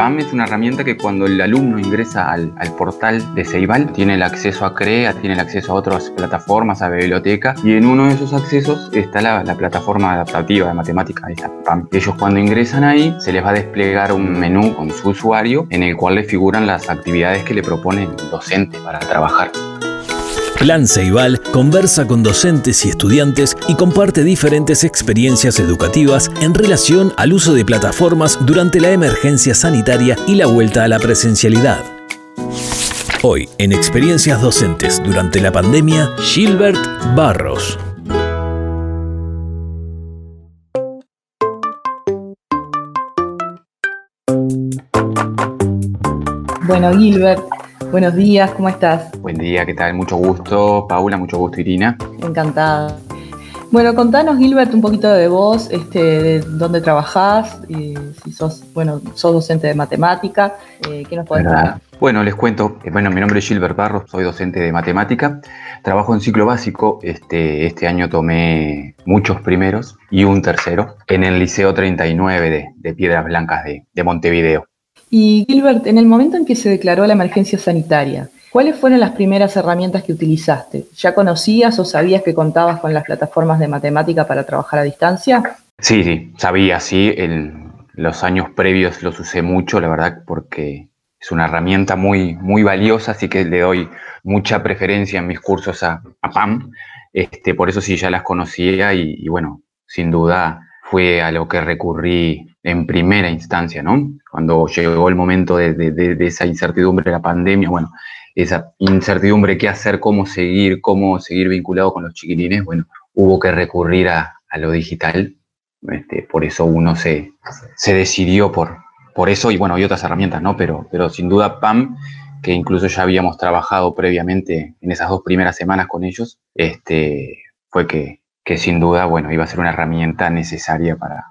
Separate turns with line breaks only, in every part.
PAM es una herramienta que cuando el alumno ingresa al, portal de Ceibal tiene el acceso a CREA, tiene el acceso a otras plataformas, a biblioteca y en uno de esos accesos está la, plataforma adaptativa de matemática, está PAM. Ellos cuando ingresan ahí se les va a desplegar un menú con su usuario en el cual le figuran las actividades que le propone el docente para trabajar.
Plan Ceibal conversa con docentes y estudiantes y comparte diferentes experiencias educativas en relación al uso de plataformas durante la emergencia sanitaria y la vuelta a la presencialidad. Hoy, en Experiencias Docentes durante la pandemia, Gilbert Barros.
Bueno, Gilbert, Buenos días, ¿cómo estás?
Buen día, ¿qué tal? Mucho gusto, Paula, mucho gusto, Irina.
Encantada. Bueno, contanos, Gilbert, un poquito de vos, este, de dónde trabajás, si sos, bueno, sos docente de matemática, eh, ¿qué nos podés contar?
Bueno, les cuento, eh, bueno, mi nombre es Gilbert Barros, soy docente de matemática, trabajo en ciclo básico, este, este año tomé muchos primeros y un tercero en el Liceo 39 de, de Piedras Blancas de, de Montevideo.
Y Gilbert, en el momento en que se declaró la emergencia sanitaria, ¿cuáles fueron las primeras herramientas que utilizaste? ¿Ya conocías o sabías que contabas con las plataformas de matemática para trabajar a distancia?
Sí, sí, sabía, sí. En los años previos los usé mucho, la verdad, porque es una herramienta muy, muy valiosa, así que le doy mucha preferencia en mis cursos a, PAM. Este, por eso sí ya las conocía y bueno, sin duda fue a lo que recurrí en primera instancia, ¿no? Cuando llegó el momento de, esa incertidumbre de la pandemia, bueno, esa incertidumbre, qué hacer, cómo seguir, cómo seguir vinculado con los chiquilines, bueno, hubo que recurrir a, lo digital, este, por eso uno se, se decidió por, por eso y bueno, hay otras herramientas, ¿no? Pero, pero sin duda PAM, que incluso ya habíamos trabajado previamente en esas dos primeras semanas con ellos, este, fue que, que sin duda, bueno, iba a ser una herramienta necesaria para,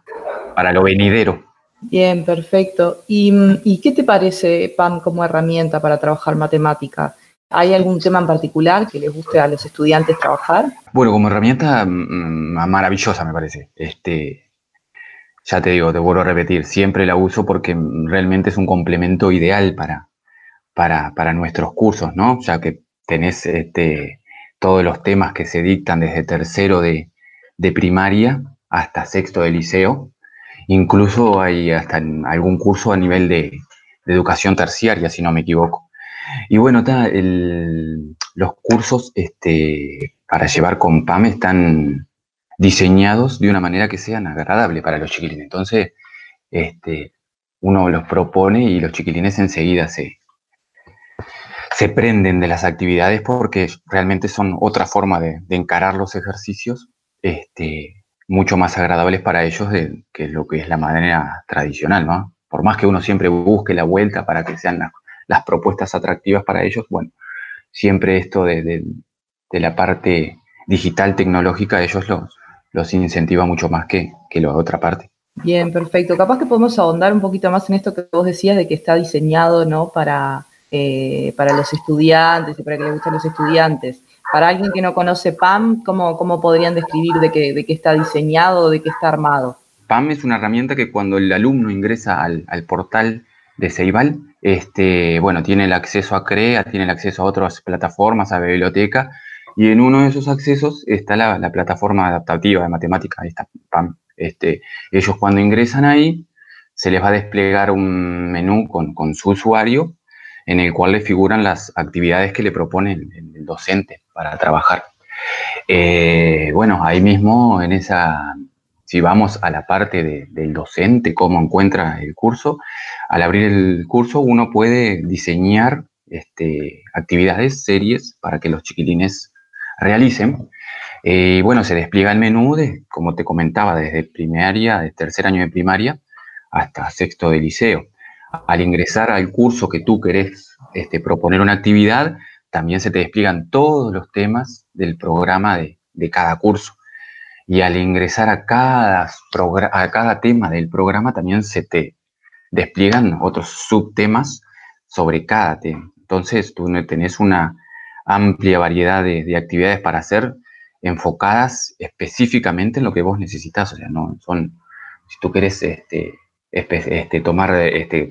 para lo venidero.
Bien, perfecto. ¿Y, qué te parece PAM como herramienta para trabajar matemática? ¿Hay algún tema en particular que les guste a los estudiantes trabajar?
Bueno, como herramienta mm, maravillosa me parece. Este, ya te digo, te vuelvo a repetir, siempre la uso porque realmente es un complemento ideal para, para, para nuestros cursos, ¿no? Ya que tenés este, todos los temas que se dictan desde tercero de, primaria hasta sexto de liceo. Incluso hay hasta algún curso a nivel de, educación terciaria, si no me equivoco. Y bueno, los cursos este, para llevar con PAM están diseñados de una manera que sean agradables para los chiquilines. Entonces, este, uno los propone y los chiquilines enseguida se, se prenden de las actividades porque realmente son otra forma de, encarar los ejercicios este, mucho más agradables para ellos de, que lo que es la manera tradicional, ¿no? Por más que uno siempre busque la vuelta para que sean las, propuestas atractivas para ellos, bueno, siempre esto de, la parte digital tecnológica, ellos los, incentiva mucho más que, la otra parte.
Bien, perfecto. Capaz que podemos ahondar un poquito más en esto que vos decías de que está diseñado, ¿no? Para, eh, para los estudiantes y para que les gusten los estudiantes. Para alguien que no conoce PAM, ¿cómo, cómo podrían describir de qué, de qué está diseñado, de qué está armado?
PAM es una herramienta que cuando el alumno ingresa al, portal de Ceibal, este, bueno, tiene el acceso a CREA, tiene el acceso a otras plataformas, a biblioteca, y en uno de esos accesos está la, plataforma adaptativa de matemática, ahí está PAM. Este, ellos cuando ingresan ahí, se les va a desplegar un menú con, con su usuario en el cual le figuran las actividades que le propone el, docente para trabajar. Eh, bueno, ahí mismo, en esa, si vamos a la parte del docente, cómo encuentra el curso, al abrir el curso uno puede diseñar este, actividades, series para que los chiquilines realicen. Eh, bueno, se despliega el menú, de, como te comentaba, desde primaria, de tercer año de primaria hasta sexto de liceo al ingresar al curso que tú querés este, proponer una actividad, también se te despliegan todos los temas del programa de, cada curso. Y al ingresar a cada, a cada tema del programa también se te despliegan otros subtemas sobre cada tema. Entonces tú tenés una amplia variedad de, actividades para hacer enfocadas específicamente en lo que vos necesitas. O sea, no son, si tú querés este, este, tomar este,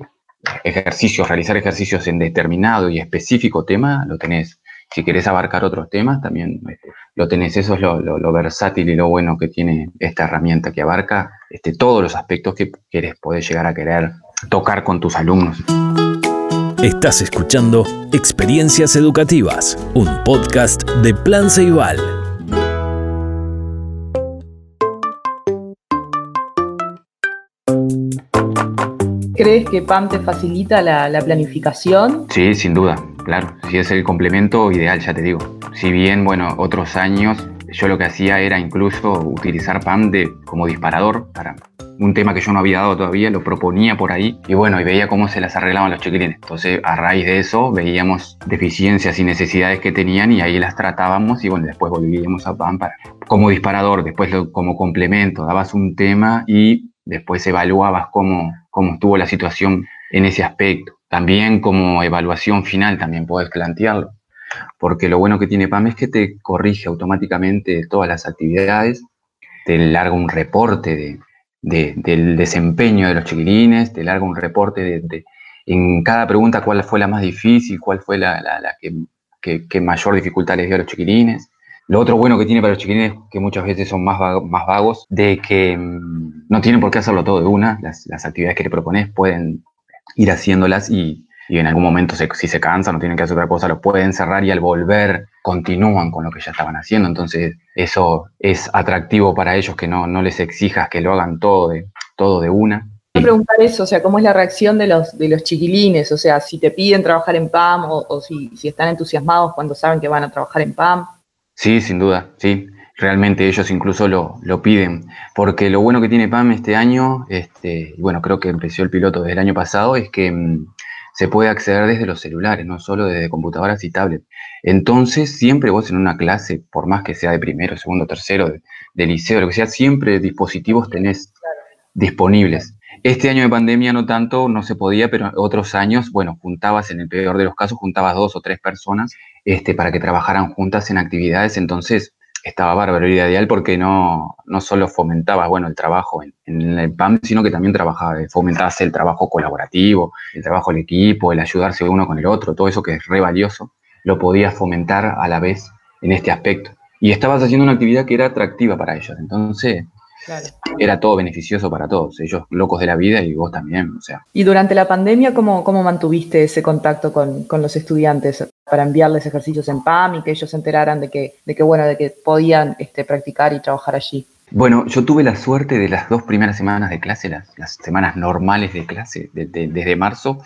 ejercicios, realizar ejercicios en determinado y específico tema, lo tenés. Si querés abarcar otros temas, también este, lo tenés. Eso es lo, versátil y lo bueno que tiene esta herramienta, que abarca este, todos los aspectos que querés, podés llegar a querer tocar con tus alumnos.
Estás escuchando Experiencias Educativas, un podcast de Plan Ceibal.
¿Crees que PAM te facilita la, la, planificación?
Sí, sin duda, claro. Si es el complemento ideal, ya te digo. Si bien, bueno, otros años yo lo que hacía era incluso utilizar PAM de, como disparador para un tema que yo no había dado todavía, lo proponía por ahí y bueno, y veía cómo se las arreglaban los chiquilines. Entonces, a raíz de eso, veíamos deficiencias y necesidades que tenían y ahí las tratábamos y bueno, después volvíamos a PAM para, como disparador, después como complemento, dabas un tema y después evaluabas cómo, cómo estuvo la situación en ese aspecto. También como evaluación final también puedes plantearlo, porque lo bueno que tiene PAM es que te corrige automáticamente todas las actividades, te larga un reporte de, del desempeño de los chiquilines, te larga un reporte de, en cada pregunta cuál fue la más difícil, cuál fue la, que, mayor dificultad les dio a los chiquilines. Lo otro bueno que tiene para los chiquilines, que muchas veces son más, más vagos, de que mm, no tienen por qué hacerlo todo de una, las, actividades que le propones pueden ir haciéndolas y, y en algún momento si se cansan o tienen que hacer otra cosa, lo pueden cerrar y al volver continúan con lo que ya estaban haciendo. Entonces eso es atractivo para ellos que no, no les exijas que lo hagan todo de, todo de una.
Preguntar eso, o sea, ¿cómo es la reacción de los, de los chiquilines? O sea, si te piden trabajar en PAM o, si, si están entusiasmados cuando saben que van a trabajar en PAM.
Sí, sin duda, sí realmente ellos incluso lo, lo, piden, porque lo bueno que tiene PAM este año, este, y bueno, creo que empezó el piloto desde el año pasado, es que mm, se puede acceder desde los celulares, no solo desde computadoras y tablets. Entonces, siempre vos en una clase, por más que sea de primero, segundo, tercero, de, liceo, lo que sea, siempre dispositivos tenés disponibles. Este año de pandemia no tanto, no se podía, pero otros años, bueno, juntabas, en el peor de los casos, juntabas dos o tres personas este, para que trabajaran juntas en actividades. Entonces, estaba bárbaro y ideal porque no, no solo fomentaba bueno, el trabajo en, el PAM, sino que también trabajaba, fomentabas el trabajo colaborativo, el trabajo en equipo, el ayudarse uno con el otro, todo eso que es re valioso, lo podías fomentar a la vez en este aspecto. Y estabas haciendo una actividad que era atractiva para ellos. Entonces, era todo beneficioso para todos, ellos locos de la vida y vos también, o sea.
Y durante la pandemia, ¿cómo, cómo mantuviste ese contacto con, con, los estudiantes para enviarles ejercicios en PAM y que ellos se enteraran de que, de que bueno, de que podían este, practicar y trabajar allí?
Bueno, yo tuve la suerte de las dos primeras semanas de clase, las, las semanas normales de clase, desde marzo,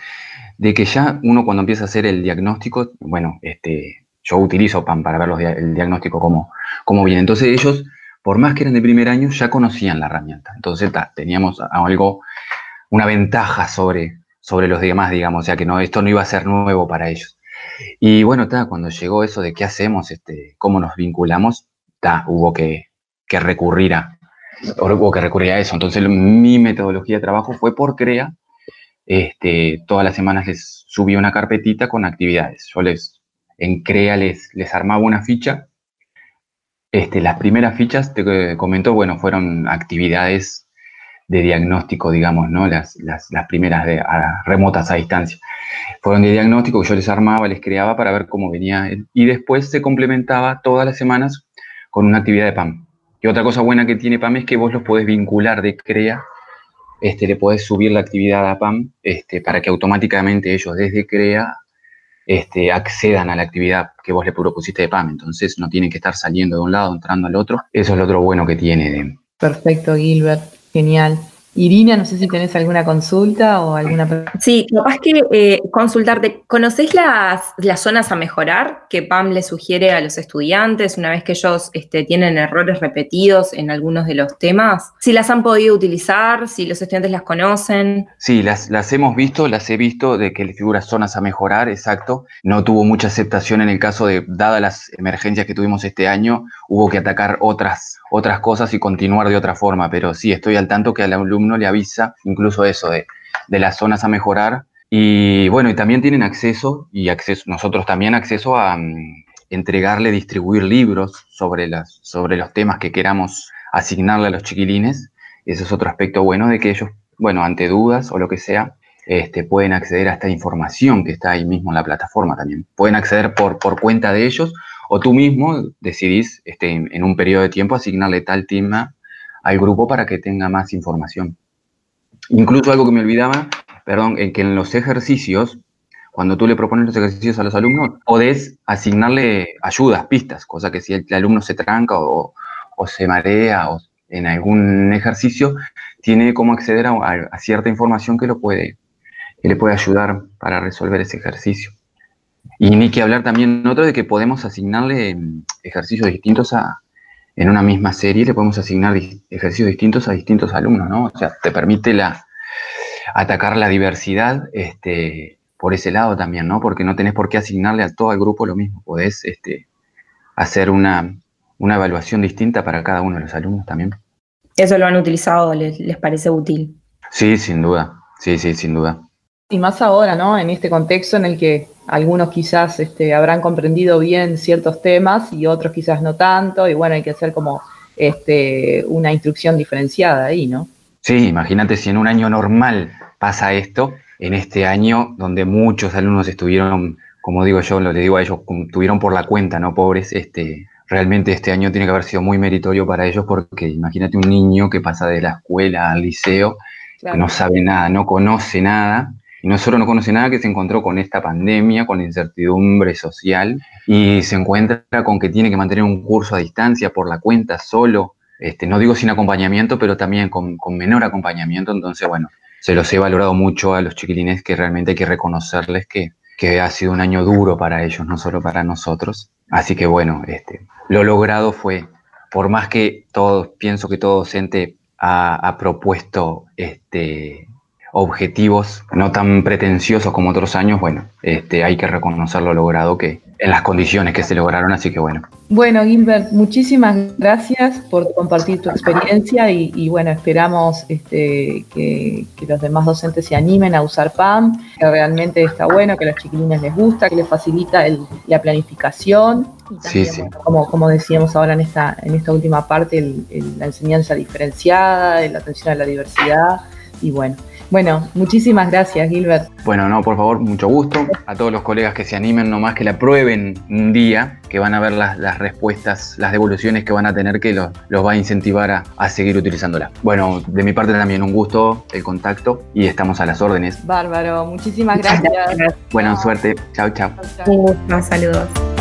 de que ya uno cuando empieza a hacer el diagnóstico, bueno, este, yo utilizo PAM para ver el diagnóstico cómo, cómo viene. Entonces ellos por más que eran de primer año, ya conocían la herramienta. Entonces teníamos algo, una ventaja sobre, sobre los demás, digamos, o sea que no, esto no iba a ser nuevo para ellos. Y bueno, cuando llegó eso de qué hacemos, este, cómo nos vinculamos, hubo que, recurrir a, hubo que recurrir a eso. Entonces mi metodología de trabajo fue por CREA. Este, todas las semanas les subí una carpetita con actividades. Yo les, en CREA les, les armaba una ficha este, las primeras fichas, te comentó, bueno, fueron actividades de diagnóstico, digamos, ¿no? Las, las, primeras de, remotas a distancia. Fueron de diagnóstico que yo les armaba, les creaba para ver cómo venía. Y después se complementaba todas las semanas con una actividad de PAM. Y otra cosa buena que tiene PAM es que vos los podés vincular de CREA, este, le podés subir la actividad a PAM este, para que automáticamente ellos desde CREA este, accedan a la actividad que vos le propusiste de PAM. Entonces no tienen que estar saliendo de un lado, entrando al otro. Eso es lo otro bueno que tiene.
Perfecto, Gilbert. Genial. Irina, no sé si tenés alguna consulta o alguna
Sí, capaz que eh, consultarte. ¿Conocés las, las, zonas a mejorar que PAM le sugiere a los estudiantes una vez que ellos este, tienen errores repetidos en algunos de los temas? Si las han podido utilizar, si los estudiantes las conocen.
Sí, las, las hemos visto, las he visto de que le figura zonas a mejorar, exacto. No tuvo mucha aceptación en el caso de, dadas las emergencias que tuvimos este año, hubo que atacar otras otras cosas y continuar de otra forma, pero sí estoy al tanto que al alumno le avisa incluso eso de, las zonas a mejorar. Y bueno, y también tienen acceso, y acceso, nosotros también acceso a mm, entregarle, distribuir libros sobre, las, sobre los temas que queramos asignarle a los chiquilines. Ese es otro aspecto bueno de que ellos, bueno, ante dudas o lo que sea, este, pueden acceder a esta información que está ahí mismo en la plataforma también. Pueden acceder por, por cuenta de ellos o tú mismo decidís este, en, un periodo de tiempo asignarle tal tema al grupo para que tenga más información. Incluso algo que me olvidaba, perdón, en que en los ejercicios, cuando tú le propones los ejercicios a los alumnos, podés asignarle ayudas, pistas, cosa que si el, alumno se tranca o, se marea o en algún ejercicio, tiene cómo acceder a, cierta información que, lo puede, que le puede ayudar para resolver ese ejercicio. Y ni que hablar también otro de que podemos asignarle mm, ejercicios distintos a, en una misma serie, le podemos asignar ejercicios distintos a distintos alumnos, ¿no? O sea, te permite la, atacar la diversidad este, por ese lado también, ¿no? Porque no tenés por qué asignarle a todo el grupo lo mismo, podés este, hacer una, una evaluación distinta para cada uno de los alumnos también.
¿Eso lo han utilizado? ¿Les, les parece útil?
Sí, sin duda, sí, sí, sin duda.
Y más ahora, ¿no? En este contexto en el que algunos quizás este, habrán comprendido bien ciertos temas y otros quizás no tanto, y bueno, hay que hacer como este, una instrucción diferenciada ahí, ¿no?
Sí, imagínate si en un año normal pasa esto, en este año donde muchos alumnos estuvieron, como digo yo, lo le digo a ellos, tuvieron por la cuenta, ¿no? Pobres, este, realmente este año tiene que haber sido muy meritorio para ellos porque imagínate un niño que pasa de la escuela al liceo, que no sabe nada, no conoce nada, y no solo no conoce nada, que se encontró con esta pandemia, con incertidumbre social, y se encuentra con que tiene que mantener un curso a distancia por la cuenta solo, este, no digo sin acompañamiento, pero también con, menor acompañamiento. Entonces, bueno, se los he valorado mucho a los chiquilines que realmente hay que reconocerles que, que ha sido un año duro para ellos, no solo para nosotros. Así que bueno, este, lo logrado fue, por más que todos, pienso que todo docente ha propuesto este, objetivos no tan pretenciosos como otros años, bueno, este, hay que reconocer lo logrado que en las condiciones que se lograron, así que bueno.
Bueno, Gilbert, muchísimas gracias por compartir tu experiencia y, bueno, esperamos este, que, los demás docentes se animen a usar PAM, que realmente está bueno, que a los chiquilines les gusta, que les facilita la planificación y también, Como, como decíamos ahora en esta, en esta última parte, la enseñanza diferenciada, la atención a la diversidad y bueno. Bueno, muchísimas gracias, Gilbert.
Bueno, no, por favor, mucho gusto. A todos los colegas que se animen nomás que la prueben un día, que van a ver las, respuestas, las devoluciones que van a tener, que los, va a incentivar a, seguir utilizándola. Bueno, de mi parte también un gusto el contacto y estamos a las órdenes.
Bárbaro, muchísimas gracias.
Buena suerte. Chao, chao.
saludos.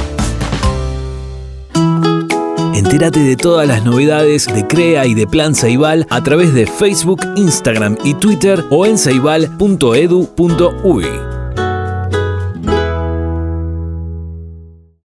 Entérate de todas las novedades de CREA y de Plan Ceibal a través de Facebook, Instagram y Twitter o en ceibal.edu.uy.